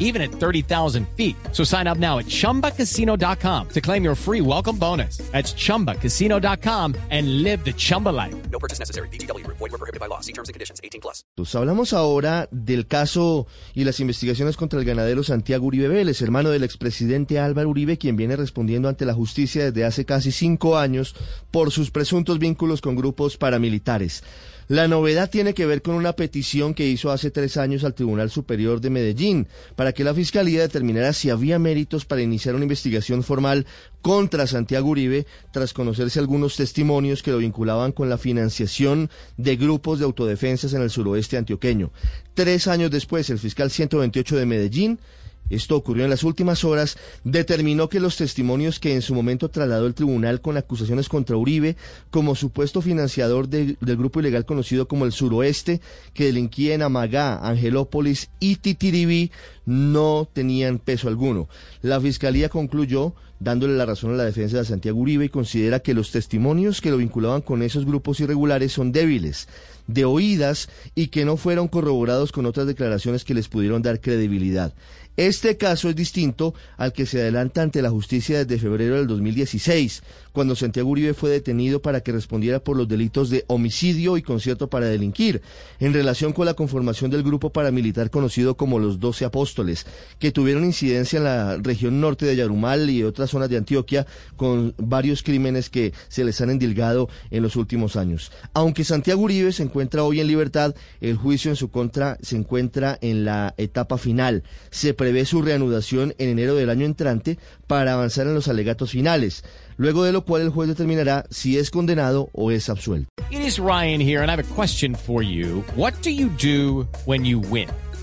even at 30,000 feet. So sign up now at chumbacasino.com to claim your free welcome bonus. That's chumbacasino.com and live the Chumba life. No purchase necessary. BGW. Void were prohibited by law. See terms and conditions. 18 plus. Pues hablamos ahora del caso y las investigaciones contra el ganadero Santiago Uribe Vélez, hermano del expresidente Álvaro Uribe, quien viene respondiendo ante la justicia desde hace casi cinco años por sus presuntos vínculos con grupos paramilitares. La novedad tiene que ver con una petición que hizo hace tres años al Tribunal Superior de Medellín para que la Fiscalía determinara si había méritos para iniciar una investigación formal contra Santiago Uribe tras conocerse algunos testimonios que lo vinculaban con la financiación de grupos de autodefensas en el suroeste antioqueño. Tres años después, el fiscal 128 de Medellín esto ocurrió en las últimas horas, determinó que los testimonios que en su momento trasladó el tribunal con acusaciones contra Uribe como supuesto financiador de, del grupo ilegal conocido como el Suroeste, que delinquía en Amagá, Angelópolis y Titiribí, no tenían peso alguno. La fiscalía concluyó dándole la razón a la defensa de Santiago Uribe y considera que los testimonios que lo vinculaban con esos grupos irregulares son débiles, de oídas y que no fueron corroborados con otras declaraciones que les pudieron dar credibilidad. Este caso es distinto al que se adelanta ante la justicia desde febrero del 2016, cuando Santiago Uribe fue detenido para que respondiera por los delitos de homicidio y concierto para delinquir, en relación con la conformación del grupo paramilitar conocido como los Doce Que tuvieron incidencia en la región norte de Yarumal y otras zonas de Antioquia, con varios crímenes que se les han endilgado en los últimos años. Aunque Santiago Uribe se encuentra hoy en libertad, el juicio en su contra se encuentra en la etapa final. Se prevé su reanudación en enero del año entrante para avanzar en los alegatos finales, luego de lo cual el juez determinará si es condenado o es absuelto. Ryan?